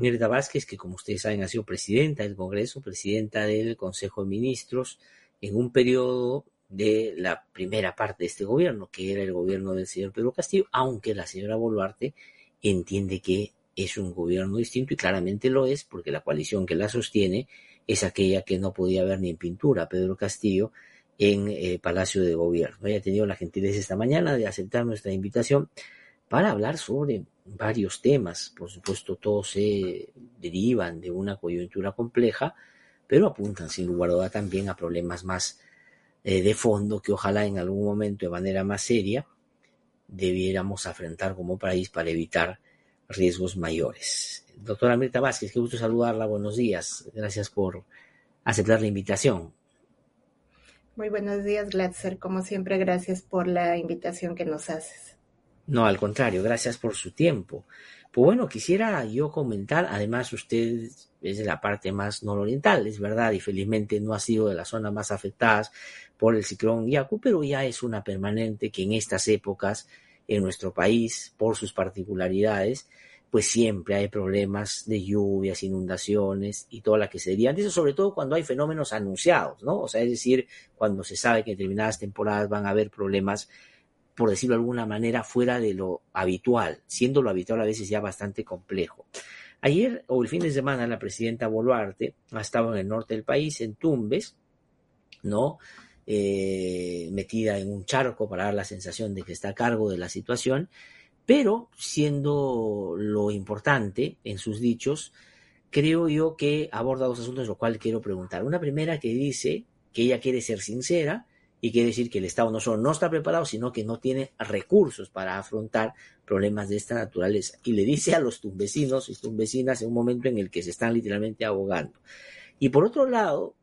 Mirta Vázquez, que como ustedes saben ha sido presidenta del Congreso, presidenta del Consejo de Ministros, en un periodo de la primera parte de este gobierno, que era el gobierno del señor Pedro Castillo, aunque la señora Boluarte entiende que es un gobierno distinto y claramente lo es porque la coalición que la sostiene es aquella que no podía ver ni en pintura Pedro Castillo en eh, Palacio de Gobierno. Ella ha tenido la gentileza esta mañana de aceptar nuestra invitación para hablar sobre varios temas. Por supuesto, todos se derivan de una coyuntura compleja, pero apuntan sin lugar a duda también a problemas más eh, de fondo que ojalá en algún momento de manera más seria debiéramos afrontar como país para evitar riesgos mayores. Doctora Mirta Vázquez, qué gusto saludarla, buenos días. Gracias por aceptar la invitación. Muy buenos días, Glatzer. Como siempre, gracias por la invitación que nos haces. No, al contrario, gracias por su tiempo. Pues bueno, quisiera yo comentar, además usted es de la parte más nororiental, es verdad, y felizmente no ha sido de las zonas más afectadas por el ciclón Yaku, pero ya es una permanente que en estas épocas en nuestro país, por sus particularidades, pues siempre hay problemas de lluvias, inundaciones y toda la que se diría. Eso sobre todo cuando hay fenómenos anunciados, ¿no? O sea, es decir, cuando se sabe que en determinadas temporadas van a haber problemas por decirlo de alguna manera, fuera de lo habitual, siendo lo habitual a veces ya bastante complejo. Ayer o el fin de semana la presidenta Boluarte ha estado en el norte del país, en Tumbes, ¿no? Eh, metida en un charco para dar la sensación de que está a cargo de la situación, pero siendo lo importante en sus dichos, creo yo que aborda dos asuntos, lo cual quiero preguntar. Una primera que dice que ella quiere ser sincera y quiere decir que el Estado no solo no está preparado, sino que no tiene recursos para afrontar problemas de esta naturaleza. Y le dice a los tumbesinos y tumbesinas en un momento en el que se están literalmente ahogando. Y por otro lado,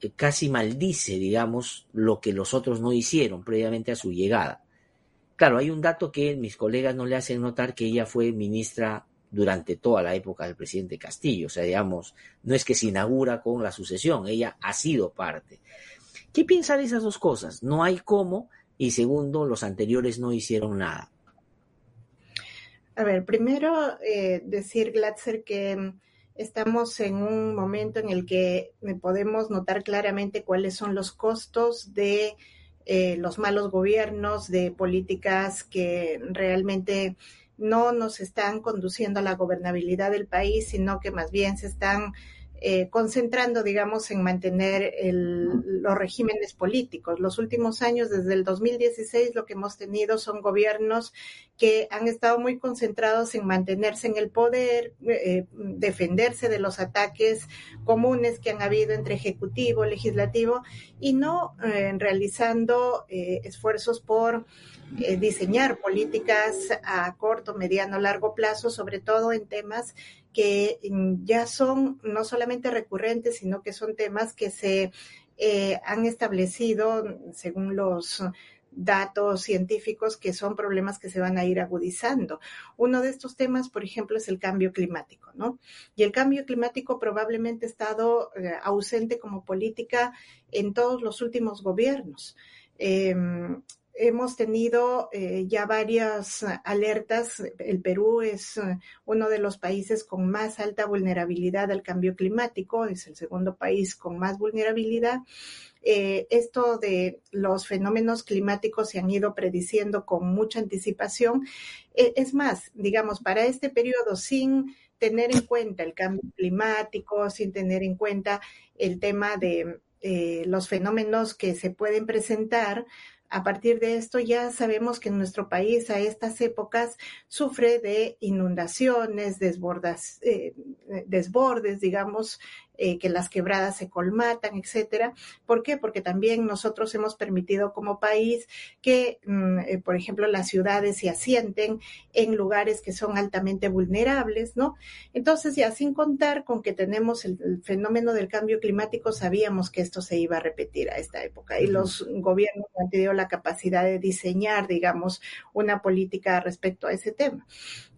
eh, casi maldice, digamos, lo que los otros no hicieron previamente a su llegada. Claro, hay un dato que mis colegas no le hacen notar que ella fue ministra durante toda la época del presidente Castillo. O sea, digamos, no es que se inaugura con la sucesión, ella ha sido parte. ¿Qué piensa de esas dos cosas? No hay cómo y segundo, los anteriores no hicieron nada. A ver, primero eh, decir, Glatzer, que estamos en un momento en el que podemos notar claramente cuáles son los costos de eh, los malos gobiernos, de políticas que realmente no nos están conduciendo a la gobernabilidad del país, sino que más bien se están eh, concentrando, digamos, en mantener los regímenes políticos. Los últimos años, desde el 2016, lo que hemos tenido son gobiernos que han estado muy concentrados en mantenerse en el poder, eh, defenderse de los ataques comunes que han habido entre ejecutivo, legislativo, y no eh, realizando esfuerzos por diseñar políticas a corto, mediano, largo plazo, sobre todo en temas que mm, ya son no solamente recurrentes, sino que son temas que se eh, han establecido, según los datos científicos, que son problemas que se van a ir agudizando. Uno de estos temas, por ejemplo, es el cambio climático, ¿no? Y el cambio climático probablemente ha estado eh, ausente como política en todos los últimos gobiernos. Em, hemos tenido eh, ya varias alertas. El Perú es eh, uno de los países con más alta vulnerabilidad al cambio climático, es el segundo país con más vulnerabilidad. Eh, esto de los fenómenos climáticos se han ido prediciendo con mucha anticipación. es más, digamos, para este periodo, sin tener en cuenta el cambio climático, sin tener en cuenta el tema de los fenómenos que se pueden presentar, a partir de esto ya sabemos que nuestro país a estas épocas sufre de inundaciones, desbordas, eh, desbordes, digamos, eh, que las quebradas se colmatan, etcétera. ¿Por qué? Porque también nosotros hemos permitido como país que, mm, eh, por ejemplo, las ciudades se asienten en lugares que son altamente vulnerables, ¿no? Entonces, ya sin contar con que tenemos el, fenómeno del cambio climático, sabíamos que esto se iba a repetir a esta época y los gobiernos han tenido la capacidad de diseñar, digamos, una política respecto a ese tema.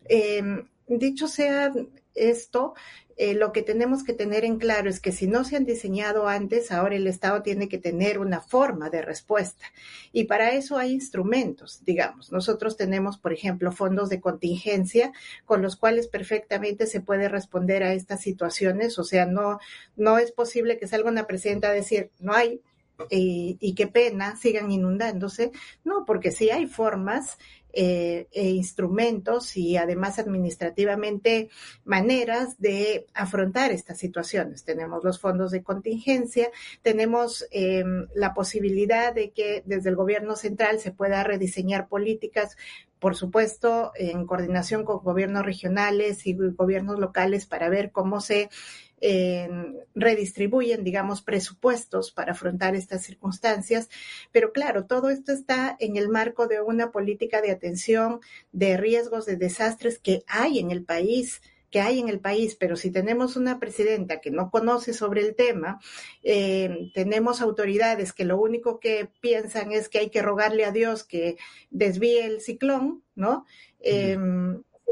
Em, dicho sea esto, eh, lo que tenemos que tener en claro es que si no se han diseñado antes, ahora el Estado tiene que tener una forma de respuesta. Y para eso hay instrumentos, digamos. Nosotros tenemos, por ejemplo, fondos de contingencia con los cuales perfectamente se puede responder a estas situaciones. O sea, no, no es posible que salga una presidenta a decir, no hay, y, y, qué pena, sigan inundándose. No, porque sí hay formas eh, e instrumentos y además administrativamente maneras de afrontar estas situaciones. Tenemos los fondos de contingencia, tenemos eh, la posibilidad de que desde el gobierno central se pueda rediseñar políticas por supuesto, en coordinación con gobiernos regionales y gobiernos locales para ver cómo se eh, redistribuyen, digamos, presupuestos para afrontar estas circunstancias. Pero claro, todo esto está en el marco de una política de atención de riesgos de desastres que hay en el país que hay en el país, pero si tenemos una presidenta que no conoce sobre el tema, eh, tenemos autoridades que lo único que piensan es que hay que rogarle a Dios que desvíe el ciclón, ¿no?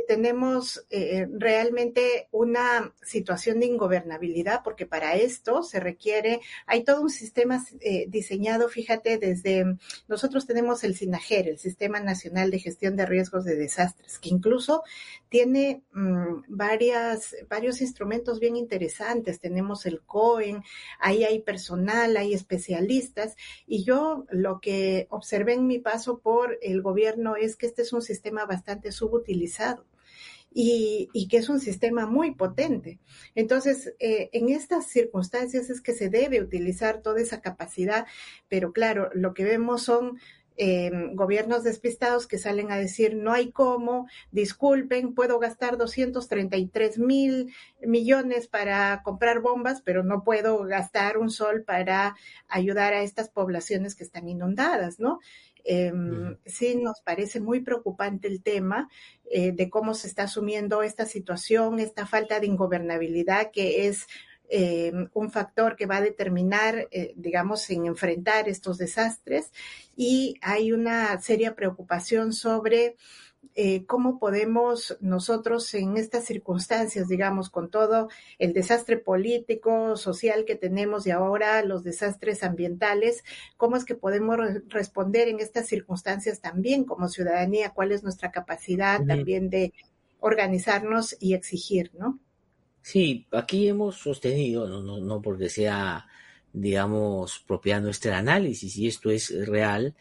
Tenemos eh, realmente una situación de ingobernabilidad, porque para esto se requiere, hay todo un sistema eh, diseñado, fíjate, desde, nosotros tenemos el SINAGER, el Sistema Nacional de Gestión de Riesgos de Desastres, que incluso tiene mm, varias, varios instrumentos bien interesantes. Tenemos el COEN, ahí hay personal, hay especialistas, y yo lo que observé en mi paso por el gobierno es que este es un sistema bastante subutilizado y, que es un sistema muy potente. Entonces, eh, en estas circunstancias es que se debe utilizar toda esa capacidad, pero claro, lo que vemos son eh, gobiernos despistados que salen a decir no hay cómo, disculpen, puedo gastar 233 mil millones para comprar bombas, pero no puedo gastar un sol para ayudar a estas poblaciones que están inundadas, ¿no? Em, sí nos parece muy preocupante el tema eh, de cómo se está asumiendo esta situación, esta falta de ingobernabilidad que es em, un factor que va a determinar, eh, digamos, en enfrentar estos desastres. Y hay una seria preocupación sobre eh, cómo podemos nosotros en estas circunstancias, digamos, con todo el desastre político, social que tenemos y ahora los desastres ambientales, cómo es que podemos responder en estas circunstancias también como ciudadanía, cuál es nuestra capacidad también de organizarnos y exigir, ¿no? Sí, aquí hemos sostenido, no, no, no porque sea, digamos, propia nuestro análisis, y esto es real,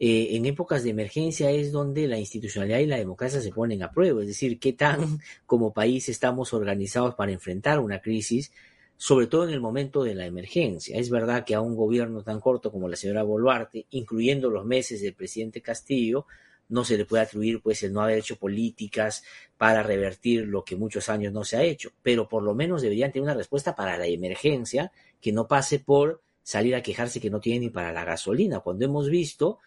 eh, en épocas de emergencia es donde la institucionalidad y la democracia se ponen a prueba, es decir, qué tan como país estamos organizados para enfrentar una crisis, sobre todo en el momento de la emergencia. Es verdad que a un gobierno tan corto como la señora Boluarte, incluyendo los meses del presidente Castillo, no se le puede atribuir pues el no haber hecho políticas para revertir lo que muchos años no se ha hecho, pero por lo menos deberían tener una respuesta para la emergencia que no pase por salir a quejarse que no tienen ni para la gasolina, cuando hemos visto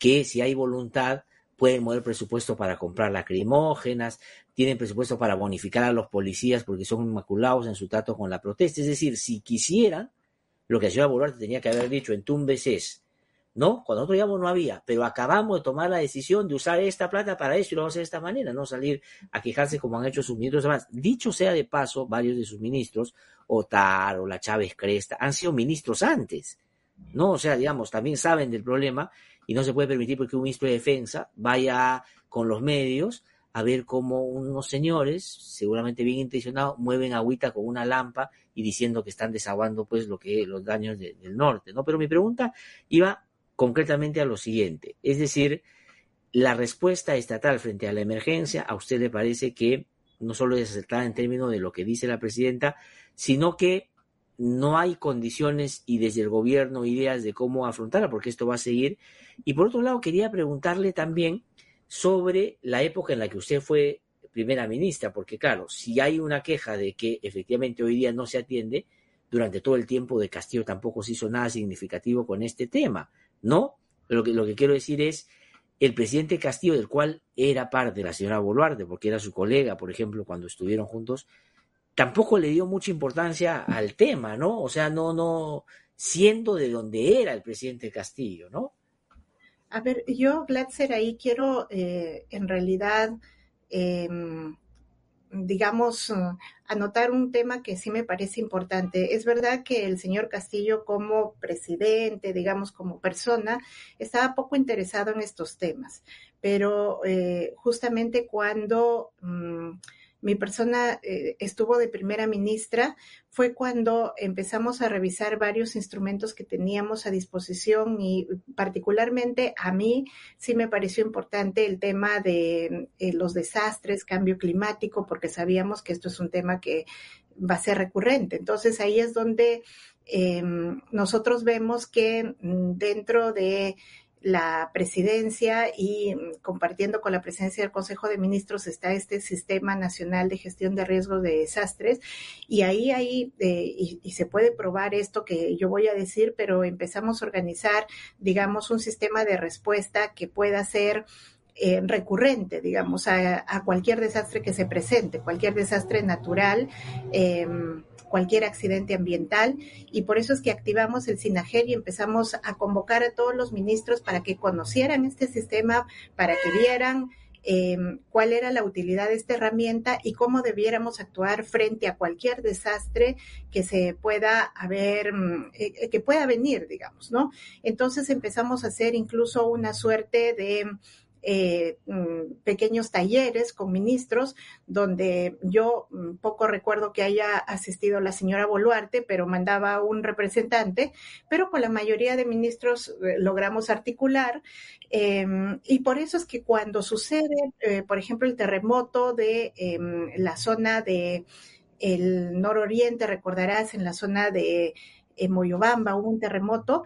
que si hay voluntad pueden mover presupuesto para comprar lacrimógenas, tienen presupuesto para bonificar a los policías porque son inmaculados en su trato con la protesta. Es decir, si quisieran, lo que la señora Boluarte tenía que haber dicho en Tumbes es, no, cuando nosotros llamamos no había, pero acabamos de tomar la decisión de usar esta plata para eso y lo vamos a hacer de esta manera, no salir a quejarse como han hecho sus ministros. Además, dicho sea de paso, varios de sus ministros, Otar o la Chávez Cresta, han sido ministros antes, ¿no? O sea, digamos, también saben del problema y no se puede permitir porque un ministro de defensa vaya con los medios a ver cómo unos señores, seguramente bien intencionados, mueven agüita con una lampa y diciendo que están desaguando pues lo que los daños del norte, ¿no? Pero mi pregunta iba concretamente a lo siguiente, es decir, la respuesta estatal frente a la emergencia, ¿a usted le parece que no solo es acertada en términos de lo que dice la presidenta, sino que no hay condiciones y desde el gobierno ideas de cómo afrontarla, porque esto va a seguir. Y por otro lado, quería preguntarle también sobre la época en la que usted fue primera ministra, porque claro, si hay una queja de que efectivamente hoy día no se atiende, durante todo el tiempo de Castillo tampoco se hizo nada significativo con este tema, ¿no? Lo que, lo que quiero decir es, el presidente Castillo, del cual era parte la señora Boluarte, porque era su colega, por ejemplo, cuando estuvieron juntos, tampoco le dio mucha importancia al tema, ¿no? O sea, no, no, siendo de donde era el presidente Castillo, ¿no? A ver, yo, Glatzer, ahí quiero eh, en realidad em, digamos, anotar un tema que sí me parece importante. Es verdad que el señor Castillo como presidente, digamos, como persona, estaba poco interesado en estos temas, pero eh, justamente cuando... Mm, mi persona eh, estuvo de primera ministra fue cuando empezamos a revisar varios instrumentos que teníamos a disposición y particularmente a mí sí me pareció importante el tema de eh, los desastres, cambio climático, porque sabíamos que esto es un tema que va a ser recurrente. Entonces ahí es donde em, nosotros vemos que mm, dentro de la presidencia y mm, compartiendo con la presidencia del Consejo de Ministros está este Sistema Nacional de Gestión de Riesgos de Desastres y ahí, ahí, eh, y, se puede probar esto que yo voy a decir, pero empezamos a organizar, digamos, un sistema de respuesta que pueda ser eh, recurrente, digamos, a, cualquier desastre que se presente, cualquier desastre natural. Eh, cualquier accidente ambiental y por eso es que activamos el SINAGER y empezamos a convocar a todos los ministros para que conocieran este sistema, para que vieran em, cuál era la utilidad de esta herramienta y cómo debiéramos actuar frente a cualquier desastre que se pueda haber, mm, eh, que pueda venir, digamos, ¿no? Entonces empezamos a hacer incluso una suerte de eh, mm, pequeños talleres con ministros, donde yo mm, poco recuerdo que haya asistido la señora Boluarte, pero mandaba un representante, pero con la mayoría de ministros eh, logramos articular. Em, y por eso es que cuando sucede, eh, por ejemplo, el terremoto de em, la zona de el nororiente, recordarás, en la zona de Moyobamba hubo un terremoto,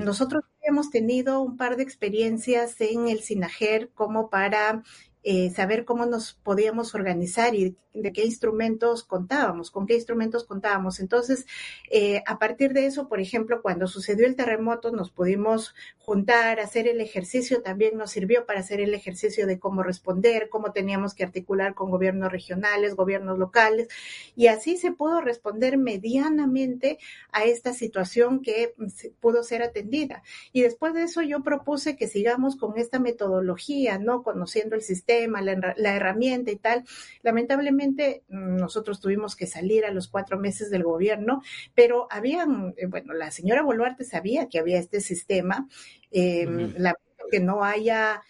nosotros hemos tenido un par de experiencias en el SINAGER como para eh, saber cómo nos podíamos organizar y de qué instrumentos contábamos, con qué instrumentos contábamos. Entonces, eh, a partir de eso, por ejemplo, cuando sucedió el terremoto, nos pudimos juntar, hacer el ejercicio, también nos sirvió para hacer el ejercicio de cómo responder, cómo teníamos que articular con gobiernos regionales, gobiernos locales, y así se pudo responder medianamente a esta situación que pudo ser atendida. Y después de eso yo propuse que sigamos con esta metodología, ¿no? Conociendo el sistema la, herramienta y tal. Lamentablemente nosotros tuvimos que salir a los cuatro meses del gobierno, pero habían, eh, bueno, la señora Boluarte sabía que había este sistema, eh, que no haya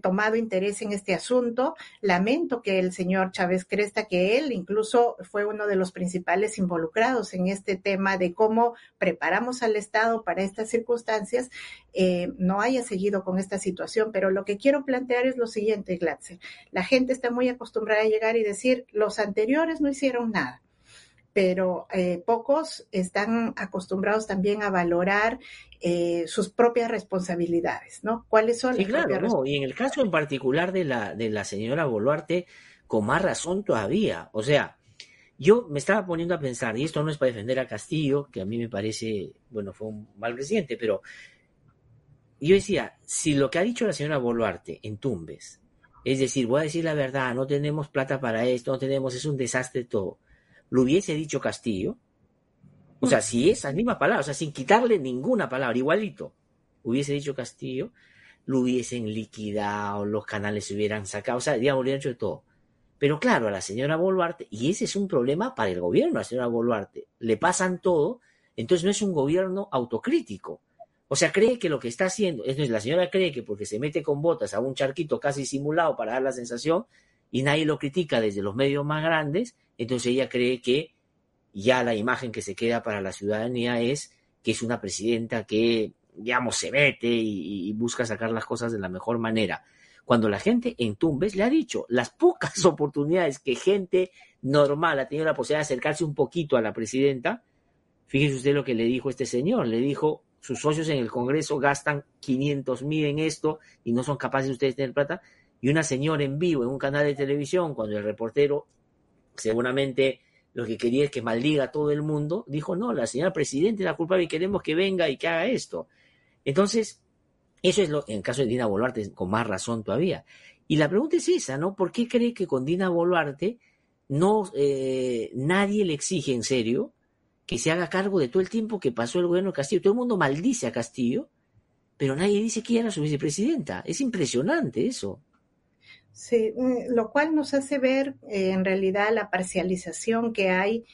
tomado interés en este asunto. Lamento que el señor Chávez Cresta, que él incluso fue uno de los principales involucrados en este tema de cómo preparamos al Estado para estas circunstancias, eh, no haya seguido con esta situación. Pero lo que quiero plantear es lo siguiente, Glatzer. La gente está muy acostumbrada a llegar y decir, los anteriores no hicieron nada pero eh, pocos están acostumbrados también a valorar eh, sus propias responsabilidades, ¿no? ¿Cuáles son sí, claro, no. Y en el caso en particular de la, de la señora Boluarte, con más razón todavía. O sea, yo me estaba poniendo a pensar, y esto no es para defender a Castillo, que a mí me parece, bueno, fue un mal presidente, pero yo decía, si lo que ha dicho la señora Boluarte en Tumbes, es decir, voy a decir la verdad, no tenemos plata para esto, no tenemos, es un desastre todo lo hubiese dicho Castillo, o sea, si esas mismas palabras, o sea, sin quitarle ninguna palabra, igualito, hubiese dicho Castillo, lo hubiesen liquidado, los canales se hubieran sacado, o sea, digamos, hubieran hecho de todo. Pero claro, a la señora Boluarte, y ese es un problema para el gobierno, a la señora Boluarte, le pasan todo, entonces no es un gobierno autocrítico. O sea, cree que lo que está haciendo, entonces la señora cree que porque se mete con botas a un charquito casi simulado para dar la sensación, y nadie lo critica desde los medios más grandes, entonces ella cree que ya la imagen que se queda para la ciudadanía es que es una presidenta que, digamos, se mete y, busca sacar las cosas de la mejor manera. Cuando la gente en Tumbes le ha dicho las pocas oportunidades que gente normal ha tenido la posibilidad de acercarse un poquito a la presidenta, fíjese usted lo que le dijo este señor, le dijo, sus socios en el Congreso gastan 500 mil en esto y no son capaces ustedes de tener plata, y una señora en vivo en un canal de televisión, cuando el reportero seguramente lo que quería es que maldiga a todo el mundo, dijo, no, la señora presidenta es la culpable y queremos que venga y que haga esto. Entonces, eso es lo, en el caso de Dina Boluarte, con más razón todavía. Y la pregunta es esa, ¿no? ¿Por qué cree que con Dina Boluarte no, eh, nadie le exige en serio que se haga cargo de todo el tiempo que pasó el gobierno de Castillo? Todo el mundo maldice a Castillo, pero nadie dice que era su vicepresidenta. Es impresionante eso. Sí, mm, lo cual nos hace ver eh, en realidad la parcialización que hay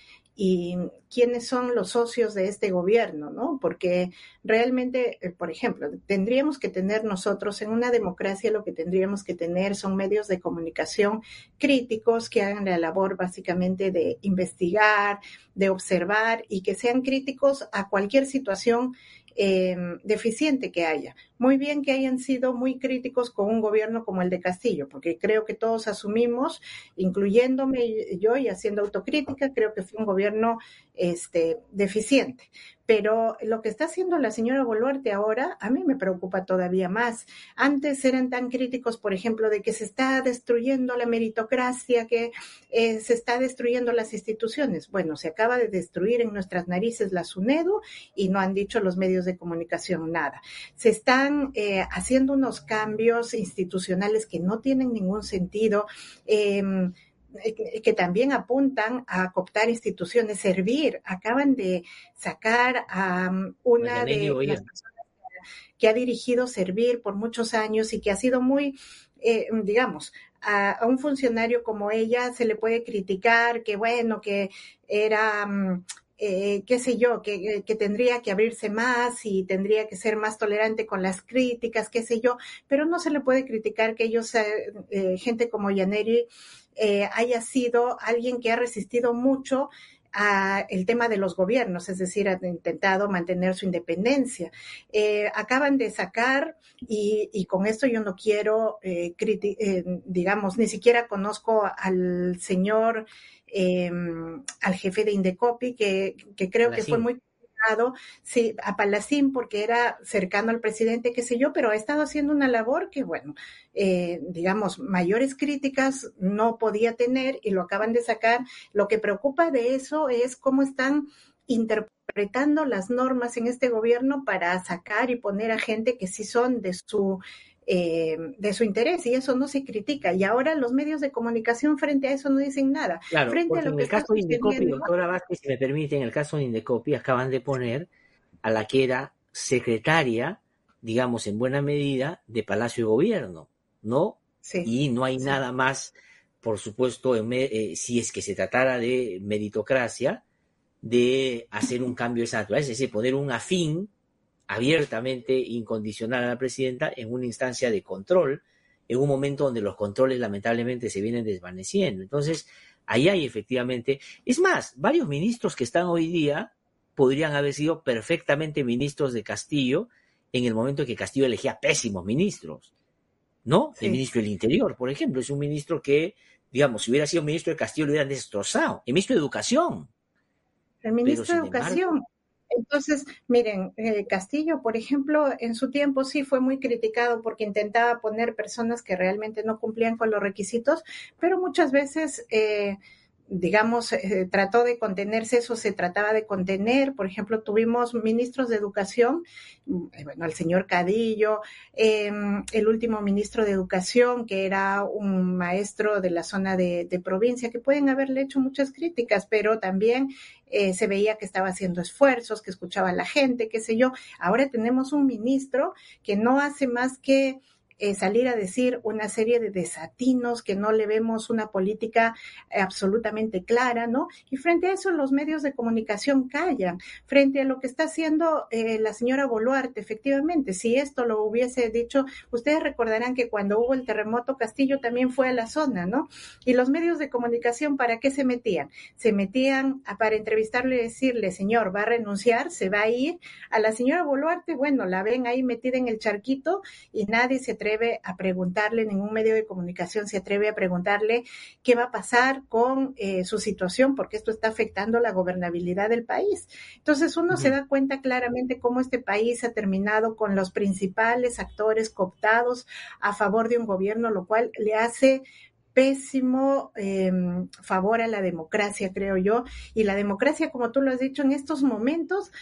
y quiénes son los socios de este gobierno, ¿no? Porque realmente, eh, por ejemplo, tendríamos que tener nosotros en una democracia lo que tendríamos que tener son medios de comunicación críticos que hagan la labor básicamente de investigar, de observar y que sean críticos a cualquier situación eh, deficiente que haya. Muy bien que hayan sido muy críticos con un gobierno como el de Castillo, porque creo que todos asumimos, incluyéndome yo y haciendo autocrítica, creo que fue un gobierno este, deficiente. Pero lo que está haciendo la señora Boluarte ahora a mí me preocupa todavía más. Antes eran tan críticos, por ejemplo, de que se está destruyendo la meritocracia, que eh, se está destruyendo las instituciones. Bueno, se acaba de destruir en nuestras narices la SUNEDO y no han dicho los medios de comunicación nada. Se están eh, haciendo unos cambios institucionales que no tienen ningún sentido. Em, que también apuntan a cooptar instituciones, servir. Acaban de sacar a una de las personas que ha dirigido servir por muchos años y que ha sido muy, eh, digamos, a, un funcionario como ella se le puede criticar que bueno, que era... Um, eh, qué sé yo, que, que, tendría que abrirse más y tendría que ser más tolerante con las críticas, qué sé yo, pero no se le puede criticar que ellos, eh, gente como Yaneri, eh, haya sido alguien que ha resistido mucho a el tema de los gobiernos, es decir, ha intentado mantener su independencia. Eh, acaban de sacar, y, con esto yo no quiero, eh, digamos, ni siquiera conozco al señor, al jefe de Indecopi, que, que creo que fue muy sí, a Palacín porque era cercano al presidente, qué sé yo, pero ha estado haciendo una labor que, bueno, eh, digamos, mayores críticas no podía tener y lo acaban de sacar. Lo que preocupa de eso es cómo están interpretando las normas en este gobierno para sacar y poner a gente que sí son de su eh, de su interés y eso no se critica. Y ahora los medios de comunicación frente a eso no dicen nada. Claro, frente a lo en el caso de Indecopi, doctora Vázquez, si me permite, en el caso de Indecopi acaban de poner a la que era secretaria, digamos, en buena medida, de Palacio de Gobierno, ¿no? Sí, y no hay nada más, por supuesto, eh, si es que se tratara de meritocracia, de hacer un cambio de esa naturaleza, es decir, poner un afín abiertamente incondicional a la presidenta en una instancia de control, en un momento donde los controles lamentablemente se vienen desvaneciendo. Entonces, ahí hay efectivamente, es más, varios ministros que están hoy día podrían haber sido perfectamente ministros de Castillo en el momento en que Castillo elegía pésimos ministros, ¿no? El ministro del Interior, por ejemplo, es un ministro que, digamos, si hubiera sido ministro de Castillo lo hubieran destrozado. El ministro de Educación. El ministro de Educación. Entonces, miren, eh, Castillo, por ejemplo, en su tiempo sí fue muy criticado porque intentaba poner personas que realmente no cumplían con los requisitos, pero muchas veces eh, digamos, eh, trató de contenerse, eso se trataba de contener. Por ejemplo, tuvimos ministros de educación, eh, bueno, el señor Cadillo, em, el último ministro de educación, que era un maestro de la zona de, provincia, que pueden haberle hecho muchas críticas, pero también eh, se veía que estaba haciendo esfuerzos, que escuchaba a la gente, qué sé yo. Ahora tenemos un ministro que no hace más que eh, salir a decir una serie de desatinos que no le vemos una política eh, absolutamente clara, ¿no? Y frente a eso los medios de comunicación callan, frente a lo que está haciendo eh, la señora Boluarte, efectivamente, si esto lo hubiese dicho, ustedes recordarán que cuando hubo el terremoto Castillo también fue a la zona, ¿no? Y los medios de comunicación, ¿para qué se metían? Se metían para entrevistarle y decirle, señor, va a renunciar, se va a ir. A la señora Boluarte, bueno, la ven ahí metida en el charquito y nadie se atreve a preguntarle, ningún medio de comunicación se atreve a preguntarle qué va a pasar con eh, su situación, porque esto está afectando la gobernabilidad del país. Entonces uno se da cuenta claramente cómo este país ha terminado con los principales actores cooptados a favor de un gobierno, lo cual le hace pésimo em, favor a la democracia, creo yo. Y la democracia, como tú lo has dicho, en estos momentos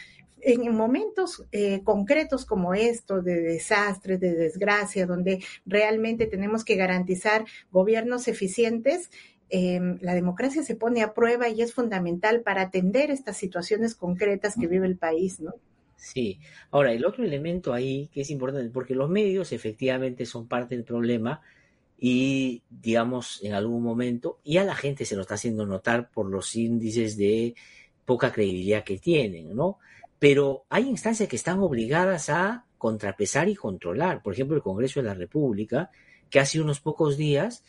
en momentos eh, concretos como estos, de desastres, de desgracia, donde realmente tenemos que garantizar gobiernos eficientes, em, la democracia se pone a prueba y es fundamental para atender estas situaciones concretas que vive el país, ¿no? Sí. Ahora, el otro elemento ahí que es importante, porque los medios efectivamente son parte del problema, y, digamos, en algún momento, y a la gente se lo está haciendo notar por los índices de poca credibilidad que tienen, ¿no? Pero hay instancias que están obligadas a contrapesar y controlar. Por ejemplo, el Congreso de la República, que hace unos pocos días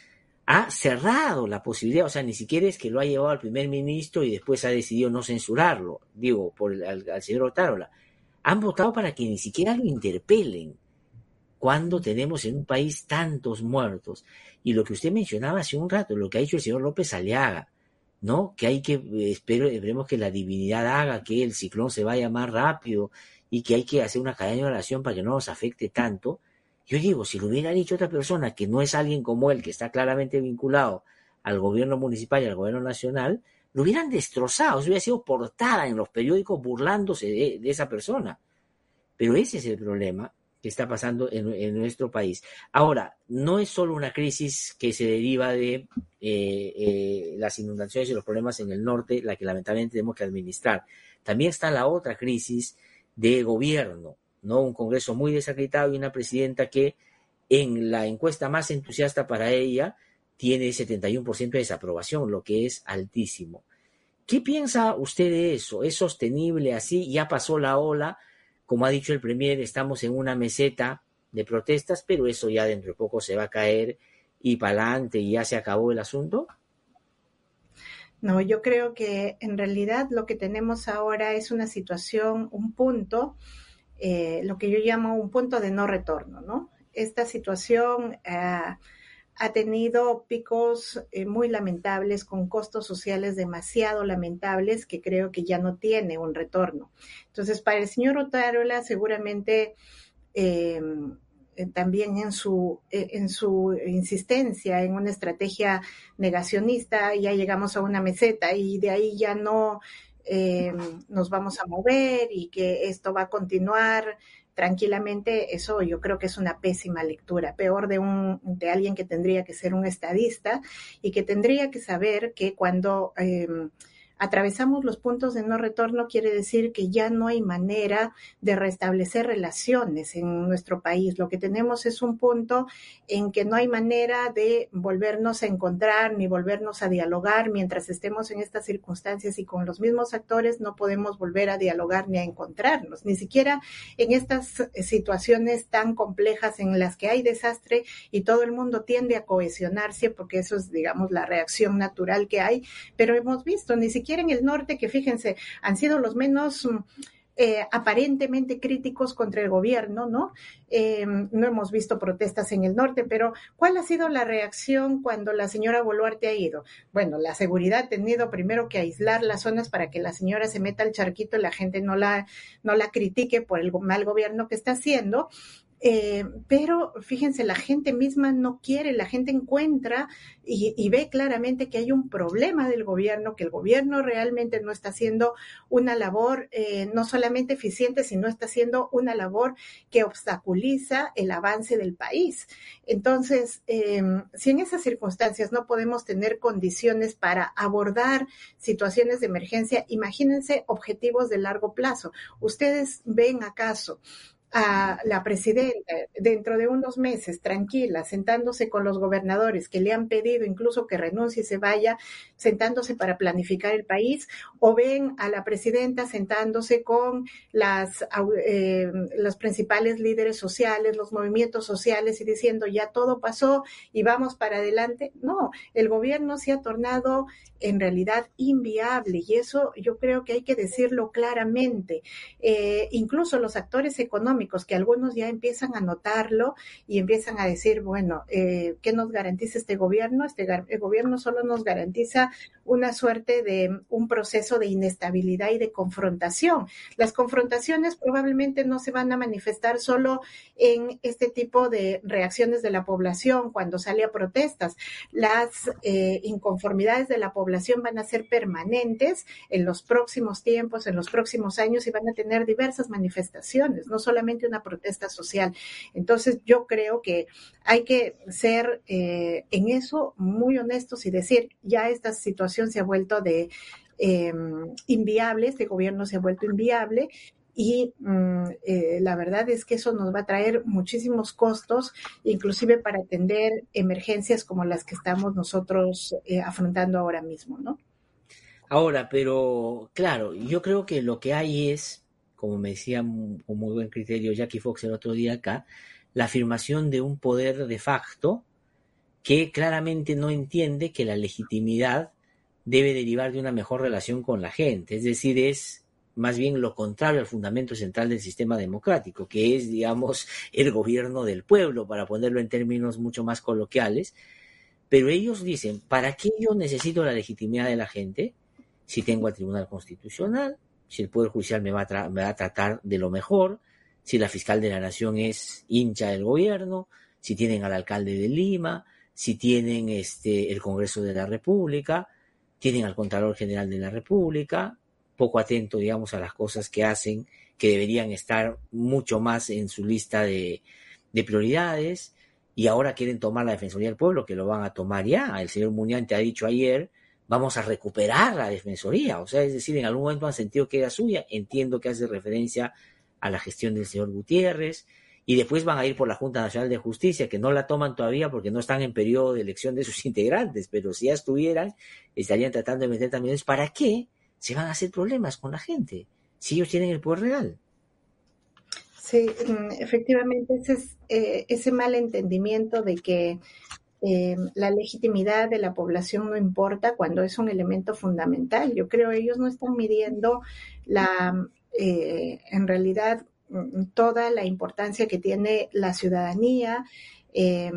ha cerrado la posibilidad, o sea, ni siquiera es que lo ha llevado al primer ministro y después ha decidido no censurarlo, digo, por el, al, señor Otárola. Han votado para que ni siquiera lo interpelen cuando tenemos en un país tantos muertos. Y lo que usted mencionaba hace un rato, lo que ha dicho el señor López Aliaga, ¿no? Que hay que, espero, esperemos que la divinidad haga que el ciclón se vaya más rápido y que hay que hacer una cadena de oración para que no nos afecte tanto. Yo digo, si lo hubiera dicho otra persona que no es alguien como él, que está claramente vinculado al gobierno municipal y al gobierno nacional, lo hubieran destrozado, se hubiera sido portada en los periódicos burlándose de, esa persona. Pero ese es el problema está pasando en, nuestro país. Ahora, no es solo una crisis que se deriva de eh, eh, las inundaciones y los problemas en el norte, la que lamentablemente tenemos que administrar. También está la otra crisis de gobierno, ¿no? Un Congreso muy desacreditado y una presidenta que en la encuesta más entusiasta para ella tiene 71% de desaprobación, lo que es altísimo. ¿Qué piensa usted de eso? ¿Es sostenible así? Ya pasó la ola, como ha dicho el Premier, estamos en una meseta de protestas, pero eso ya dentro de poco se va a caer y para adelante y ya se acabó el asunto. No, yo creo que en realidad lo que tenemos ahora es una situación, un punto eh, lo que yo llamo un punto de no retorno, ¿no? Esta situación eh, ha tenido picos eh, muy lamentables con costos sociales demasiado lamentables que creo que ya no tiene un retorno. Entonces, para el señor Otárola seguramente también en su, en su insistencia en una estrategia negacionista, ya llegamos a una meseta y de ahí ya no, eh, nos vamos a mover y que esto va a continuar tranquilamente, eso yo creo que es una pésima lectura, peor de un de alguien que tendría que ser un estadista y que tendría que saber que cuando eh, atravesamos los puntos de no retorno quiere decir que ya no hay manera de restablecer relaciones en nuestro país. Lo que tenemos es un punto en que no hay manera de volvernos a encontrar ni volvernos a dialogar. Mientras estemos en estas circunstancias y con los mismos actores no podemos volver a dialogar ni a encontrarnos, ni siquiera en estas situaciones tan complejas en las que hay desastre y todo el mundo tiende a cohesionarse porque eso es, digamos, la reacción natural que hay, pero hemos visto, ni siquiera en el norte, que fíjense, han sido los menos mm, eh, aparentemente críticos contra el gobierno, ¿no? Eh, no hemos visto protestas en el norte, pero ¿cuál ha sido la reacción cuando la señora Boluarte ha ido? Bueno, la seguridad ha tenido primero que aislar las zonas para que la señora se meta al charquito y la gente no la, no la critique por el mal gobierno que está haciendo. Eh, pero fíjense, la gente misma no quiere, la gente encuentra y, ve claramente que hay un problema del gobierno, que el gobierno realmente no está haciendo una labor eh, no solamente eficiente, sino está haciendo una labor que obstaculiza el avance del país. Entonces, eh, si en esas circunstancias no podemos tener condiciones para abordar situaciones de emergencia, imagínense objetivos de largo plazo. ¿Ustedes ven acaso a la presidenta dentro de unos meses, tranquila, sentándose con los gobernadores que le han pedido incluso que renuncie y se vaya, sentándose para planificar el país, o ven a la presidenta sentándose con las, eh, los principales líderes sociales, los movimientos sociales y diciendo ya todo pasó y vamos para adelante. No, el gobierno se ha tornado en realidad inviable y eso yo creo que hay que decirlo claramente. Eh, incluso los actores económicos, que algunos ya empiezan a notarlo y empiezan a decir, bueno, eh, ¿qué nos garantiza este gobierno? Este el gobierno solo nos garantiza una suerte de un proceso de inestabilidad y de confrontación. Las confrontaciones probablemente no se van a manifestar solo en este tipo de reacciones de la población cuando sale a protestas. Las eh, inconformidades de la población población van a ser permanentes en los próximos tiempos, en los próximos años y van a tener diversas manifestaciones, no solamente una protesta social. Entonces yo creo que hay que ser eh, en eso muy honestos y decir, ya esta situación se ha vuelto de eh, inviable, este gobierno se ha vuelto inviable y mm, eh, la verdad es que eso nos va a traer muchísimos costos, inclusive para atender emergencias como las que estamos nosotros eh, afrontando ahora mismo, ¿no? Ahora, pero claro, yo creo que lo que hay es, como me decía con muy buen criterio Jackie Fox el otro día acá, la afirmación de un poder de facto que claramente no entiende que la legitimidad debe derivar de una mejor relación con la gente, es decir, es más bien lo contrario al fundamento central del sistema democrático, que es, digamos, el gobierno del pueblo, para ponerlo en términos mucho más coloquiales. Pero ellos dicen, ¿para qué yo necesito la legitimidad de la gente? si tengo al Tribunal Constitucional, si el Poder Judicial me va, a va a tratar de lo mejor, si la fiscal de la Nación es hincha del gobierno, si tienen al alcalde de Lima, si tienen este, el Congreso de la República, tienen al Contralor General de la República, poco atento, digamos, a las cosas que hacen, que deberían estar mucho más en su lista de, de prioridades, y ahora quieren tomar la Defensoría del Pueblo, que lo van a tomar ya. El señor Muñante ha dicho ayer vamos a recuperar la defensoría. O sea, es decir, en algún momento han sentido que era suya. Entiendo que hace referencia a la gestión del señor Gutiérrez. Y después van a ir por la Junta Nacional de Justicia, que no la toman todavía porque no están en periodo de elección de sus integrantes, pero si ya estuvieran, estarían tratando de meter también. ¿Para qué se van a hacer problemas con la gente si ellos tienen el poder real? Sí, mm, efectivamente, ese, es, eh, ese mal entendimiento de que eh, la legitimidad de la población no importa cuando es un elemento fundamental. Yo creo ellos no están midiendo la, eh, en realidad, mm, toda la importancia que tiene la ciudadanía, eh,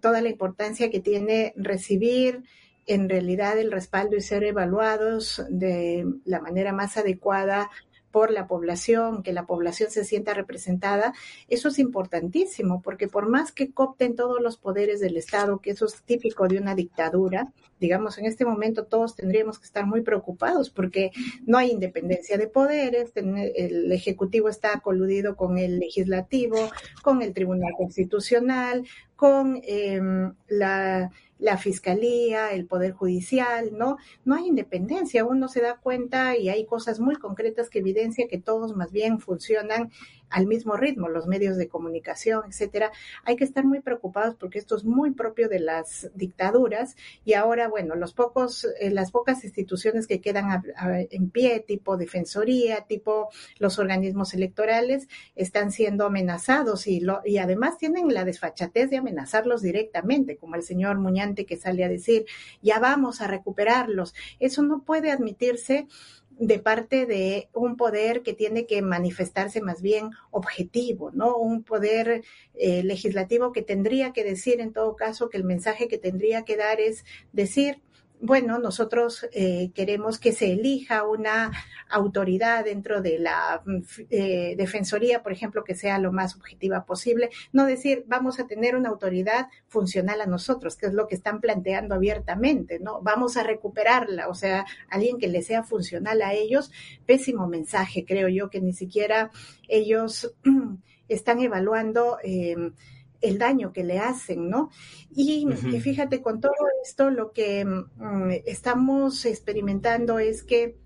toda la importancia que tiene recibir en realidad el respaldo y ser evaluados de la manera más adecuada por la población, que la población se sienta representada, eso es importantísimo, porque por más que copten todos los poderes del Estado, que eso es típico de una dictadura, digamos, en este momento todos tendríamos que estar muy preocupados porque no hay independencia de poderes, el Ejecutivo está coludido con el Legislativo, con el Tribunal Constitucional, con em, la, la, fiscalía, el poder judicial, ¿no? No hay independencia, uno se da cuenta y hay cosas muy concretas que evidencia que todos más bien funcionan al mismo ritmo, los medios de comunicación, etcétera. Hay que estar muy preocupados porque esto es muy propio de las dictaduras y ahora, bueno, los pocos, eh, las pocas instituciones que quedan en pie, tipo defensoría, tipo los organismos electorales, están siendo amenazados y, lo, y además tienen la desfachatez de amenazarlos directamente, como el señor Muñante que sale a decir, ya vamos a recuperarlos. Eso no puede admitirse de parte de un poder que tiene que manifestarse más bien objetivo, ¿no? Un poder eh, legislativo que tendría que decir, en todo caso, que el mensaje que tendría que dar es decir, bueno, nosotros eh, queremos que se elija una autoridad dentro de la eh, Defensoría, por ejemplo, que sea lo más objetiva posible, no decir vamos a tener una autoridad funcional a nosotros, que es lo que están planteando abiertamente, ¿no? Vamos a recuperarla, o sea, alguien que le sea funcional a ellos, pésimo mensaje, creo yo, que ni siquiera ellos están evaluando. Eh, el daño que le hacen, ¿no? Y, fíjate, con todo esto lo que mm, estamos experimentando es que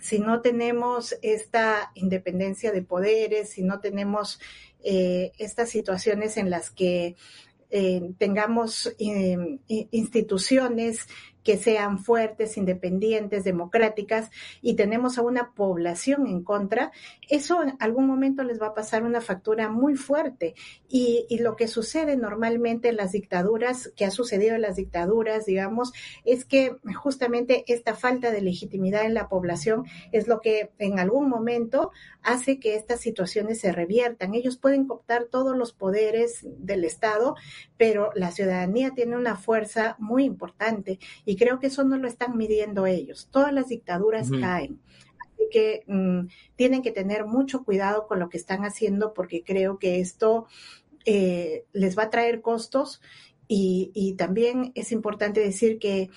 si no tenemos esta independencia de poderes, si no tenemos eh, estas situaciones en las que eh, tengamos eh, instituciones que sean fuertes, independientes, democráticas y tenemos a una población en contra, eso en algún momento les va a pasar una factura muy fuerte. Y, lo que sucede normalmente en las dictaduras, que ha sucedido en las dictaduras, digamos, es que justamente esta falta de legitimidad en la población es lo que en algún momento hace que estas situaciones se reviertan. Ellos pueden cooptar todos los poderes del Estado, pero la ciudadanía tiene una fuerza muy importante creo que eso no lo están midiendo ellos. Todas las dictaduras caen. Así que mm, tienen que tener mucho cuidado con lo que están haciendo porque creo que esto eh, les va a traer costos y, también es importante decir que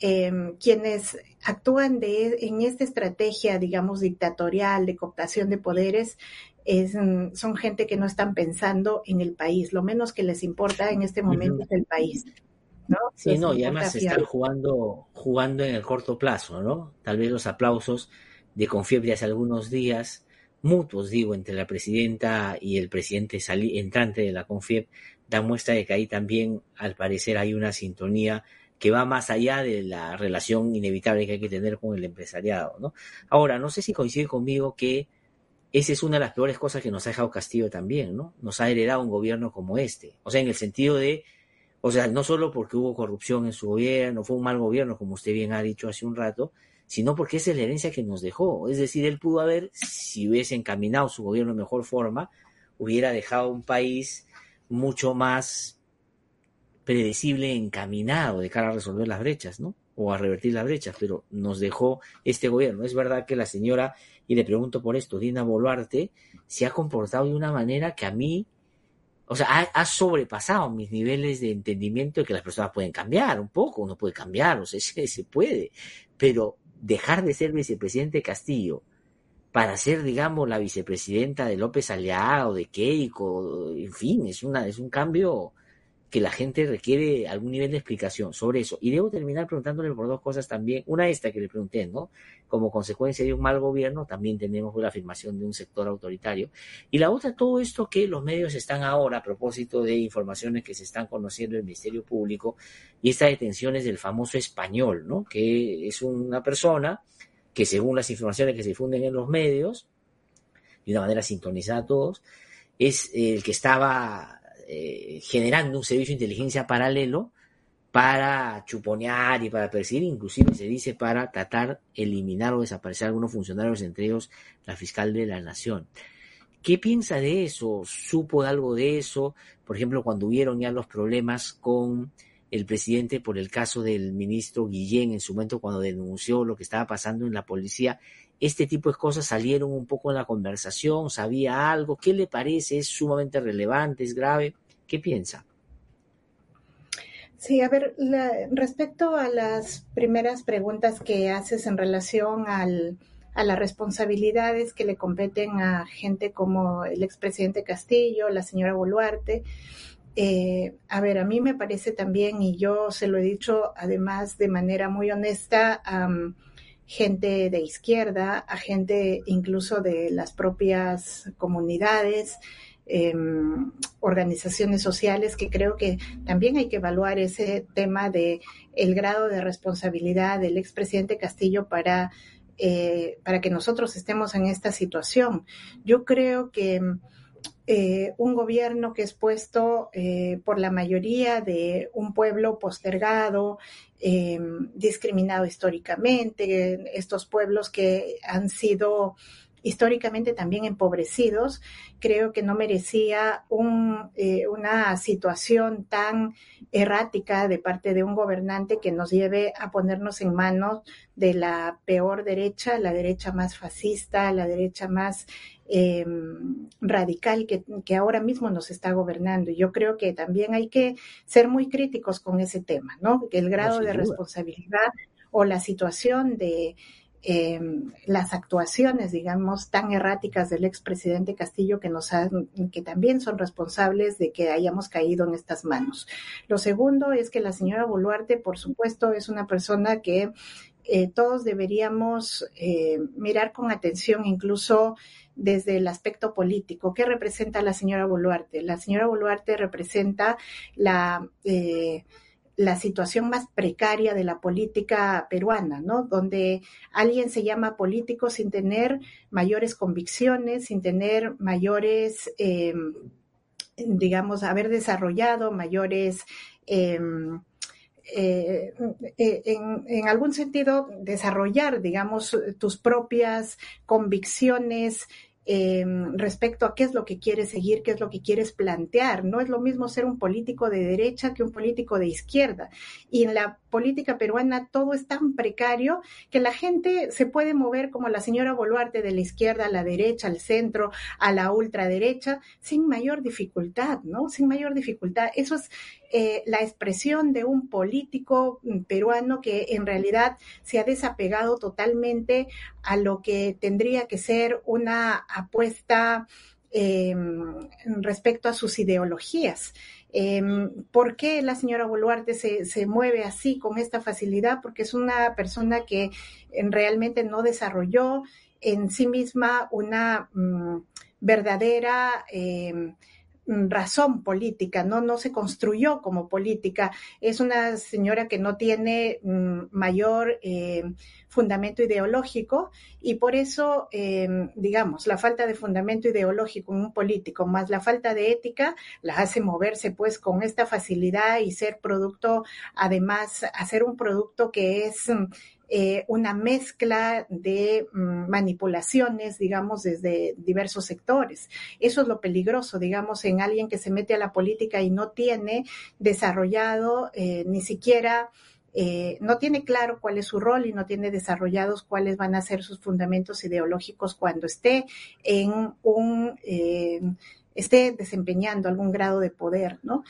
em, quienes actúan de, en esta estrategia, digamos, dictatorial de cooptación de poderes, es, mm, son gente que no están pensando en el país. Lo menos que les importa en este momento es el país. Sí, no, y además están jugando, jugando en el corto plazo, ¿no? Tal vez los aplausos de Confiebre hace algunos días mutuos, digo, entre la presidenta y el presidente entrante de la CONFIEP, da muestra de que ahí también, al parecer, hay una sintonía que va más allá de la relación inevitable que hay que tener con el empresariado, ¿no? Ahora, no sé si coincide conmigo que esa es una de las peores cosas que nos ha dejado Castillo también, ¿no? Nos ha heredado un gobierno como este. O sea, en el sentido de, o sea, no solo porque hubo corrupción en su gobierno, fue un mal gobierno, como usted bien ha dicho hace un rato, sino porque esa es la herencia que nos dejó. Es decir, él pudo haber, si hubiese encaminado su gobierno de mejor forma, hubiera dejado un país mucho más predecible, encaminado de cara a resolver las brechas, ¿no? O a revertir las brechas, pero nos dejó este gobierno. Es verdad que la señora, y le pregunto por esto, Dina Boluarte, se ha comportado de una manera que a mí, o sea, ha, sobrepasado mis niveles de entendimiento de que las personas pueden cambiar un poco, uno puede cambiar, o sea, se, se puede, pero dejar de ser vicepresidente Castillo para ser, digamos, la vicepresidenta de López Aliaga o de Keiko, en fin, es, una, es un cambio que la gente requiere algún nivel de explicación sobre eso. Y debo terminar preguntándole por dos cosas también. Una esta que le pregunté, ¿no? Como consecuencia de un mal gobierno, también tenemos la afirmación de un sector autoritario. Y la otra, todo esto que los medios están ahora, a propósito de informaciones que se están conociendo del Ministerio Público, y esta detención es del famoso español, ¿no? Que es una persona que según las informaciones que se difunden en los medios, de una manera sintonizada a todos, es el que estaba eh, generando un servicio de inteligencia paralelo para chuponear y para perseguir, inclusive se dice para tratar, eliminar o desaparecer algunos funcionarios, entre ellos la fiscal de la nación. ¿Qué piensa de eso? ¿Supo algo de eso? Por ejemplo, cuando hubieron ya los problemas con el presidente por el caso del ministro Guillén en su momento cuando denunció lo que estaba pasando en la policía, este tipo de cosas salieron un poco en la conversación, sabía algo, ¿qué le parece? ¿Es sumamente relevante? ¿Es grave? ¿Qué piensa? Sí, a ver, respecto a las primeras preguntas que haces en relación al, a las responsabilidades que le competen a gente como el expresidente Castillo, la señora Boluarte, eh, a ver, a mí me parece también, y yo se lo he dicho además de manera muy honesta, gente de izquierda, a gente incluso de las propias comunidades, em, organizaciones sociales, que creo que también hay que evaluar ese tema de el grado de responsabilidad del expresidente Castillo para, eh, para que nosotros estemos en esta situación. Yo creo que eh, un gobierno que es puesto eh, por la mayoría de un pueblo postergado, eh, discriminado históricamente, estos pueblos que han sido históricamente también empobrecidos, creo que no merecía una situación tan errática de parte de un gobernante que nos lleve a ponernos en manos de la peor derecha, la derecha más fascista, la derecha más eh, radical que, que, ahora mismo nos está gobernando. Y yo creo que también hay que ser muy críticos con ese tema, ¿no? El grado de responsabilidad o la situación de eh, las actuaciones, digamos, tan erráticas del expresidente Castillo que nos han, que también son responsables de que hayamos caído en estas manos. Lo segundo es que la señora Boluarte, por supuesto, es una persona que eh, todos deberíamos eh, mirar con atención, incluso desde el aspecto político. ¿Qué representa la señora Boluarte? La señora Boluarte representa la, eh, la situación más precaria de la política peruana, ¿no? Donde alguien se llama político sin tener mayores convicciones, sin tener mayores, em, digamos, haber desarrollado mayores... Em, eh, eh, en, en, algún sentido desarrollar, digamos, tus propias convicciones, eh, respecto a qué es lo que quieres seguir, qué es lo que quieres plantear. No es lo mismo ser un político de derecha que un político de izquierda. Y en la política peruana todo es tan precario que la gente se puede mover como la señora Boluarte de la izquierda a la derecha, al centro, a la ultraderecha, sin mayor dificultad, ¿no? Sin mayor dificultad. Eso es eh, la expresión de un político peruano que en realidad se ha desapegado totalmente a lo que tendría que ser una apuesta em, respecto a sus ideologías. Em, ¿Por qué la señora Boluarte se, se, mueve así, con esta facilidad? Porque es una persona que realmente no desarrolló en sí misma una mm, verdadera Mm, razón política, ¿no? No se construyó como política. Es una señora que no tiene mm, mayor eh, fundamento ideológico y por eso, eh, digamos, la falta de fundamento ideológico en un político más la falta de ética la hace moverse pues con esta facilidad y ser producto, además, hacer un producto que es eh, una mezcla de mm, manipulaciones, digamos, desde diversos sectores. Eso es lo peligroso, digamos, en alguien que se mete a la política y no tiene desarrollado eh, ni siquiera... Eh, no tiene claro cuál es su rol y no tiene desarrollados cuáles van a ser sus fundamentos ideológicos cuando esté en un esté desempeñando algún grado de poder, ¿no?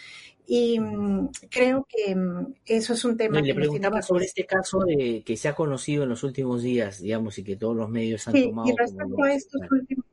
Y mm, creo que mm, eso es un tema que... Le preguntaba sobre este caso de, que se ha conocido en los últimos días, digamos, y que todos los medios han tomado. Y respecto, a estos últimos,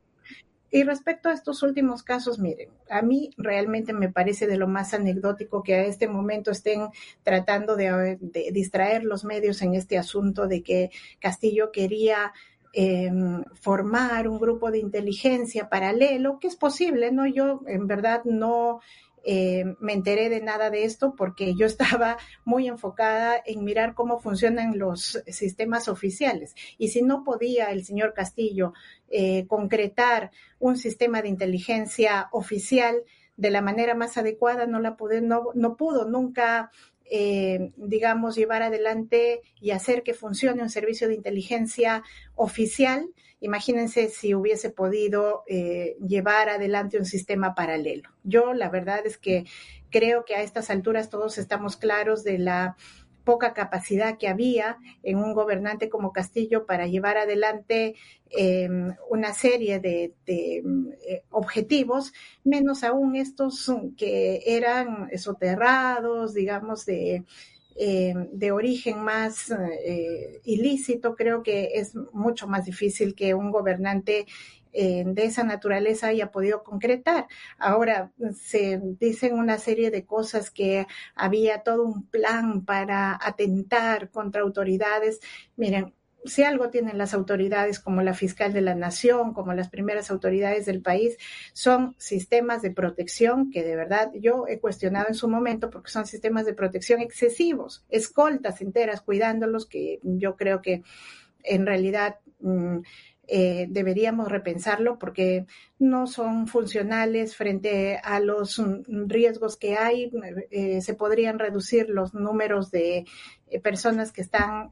y respecto a estos últimos casos, miren, a mí realmente me parece de lo más anecdótico que a este momento estén tratando de, de distraer los medios en este asunto de que Castillo quería em, formar un grupo de inteligencia paralelo, que es posible, ¿no? Yo en verdad no eh, me enteré de nada de esto porque yo estaba muy enfocada en mirar cómo funcionan los sistemas oficiales. Y si no podía el señor Castillo eh, concretar un sistema de inteligencia oficial de la manera más adecuada, no, la pude, no, no pudo nunca eh, digamos, llevar adelante y hacer que funcione un servicio de inteligencia oficial. Imagínense si hubiese podido eh, llevar adelante un sistema paralelo. Yo la verdad es que creo que a estas alturas todos estamos claros de la poca capacidad que había en un gobernante como Castillo para llevar adelante em, una serie de, eh, objetivos, menos aún estos que eran soterrados, digamos, de, em, de origen más eh, ilícito, creo que es mucho más difícil que un gobernante eh, de esa naturaleza haya podido concretar. Ahora se dicen una serie de cosas que había todo un plan para atentar contra autoridades. Miren, si algo tienen las autoridades como la fiscal de la nación, como las primeras autoridades del país, son sistemas de protección que de verdad yo he cuestionado en su momento porque son sistemas de protección excesivos, escoltas enteras cuidándolos que yo creo que en realidad mm, eh, deberíamos repensarlo porque no son funcionales frente a los mm, riesgos que hay. Eh, se podrían reducir los números de eh, personas que están,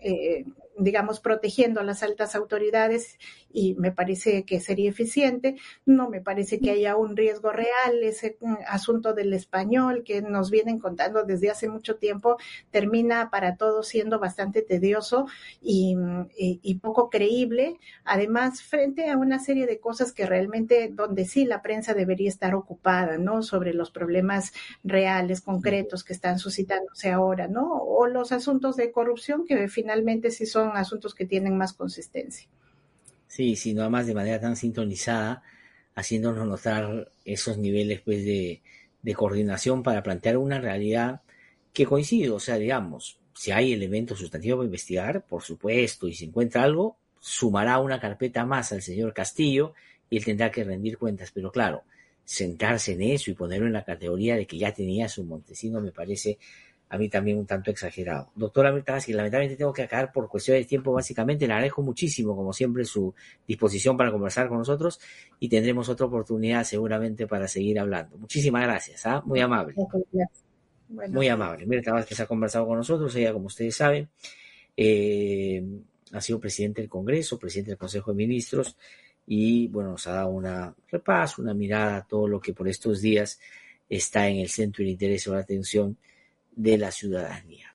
digamos, protegiendo a las altas autoridades y me parece que sería eficiente. No me parece que haya un riesgo real. Ese mm, asunto del español que nos vienen contando desde hace mucho tiempo termina para todos siendo bastante tedioso y, poco creíble. Además, frente a una serie de cosas que realmente donde sí la prensa debería estar ocupada, ¿no? Sobre los problemas reales, concretos que están suscitándose ahora, ¿no? O los asuntos de corrupción que finalmente sí son asuntos que tienen más consistencia. Sí, sí, nada más de manera tan sintonizada, haciéndonos notar esos niveles pues, de, de coordinación para plantear una realidad que coincide, o sea, digamos, si hay elementos sustantivos para investigar, por supuesto, y si encuentra algo, sumará una carpeta más al señor Castillo y él tendrá que rendir cuentas. Pero claro, sentarse en eso y ponerlo en la categoría de que ya tenía su Montesino me parece a mí también un tanto exagerado. Doctora Mirta que lamentablemente tengo que acabar por cuestiones de tiempo básicamente. Le agradezco muchísimo, como siempre, su disposición para conversar con nosotros y tendremos otra oportunidad seguramente para seguir hablando. Muchísimas gracias, ¿ah? muy amable. Muy amable. Mirta que se ha conversado con nosotros, ella, como ustedes saben, eh, ha sido presidente del Congreso, presidente del Consejo de Ministros y, bueno, nos ha dado una repaso, una mirada a todo lo que por estos días está en el centro del interés o la atención de la ciudadanía.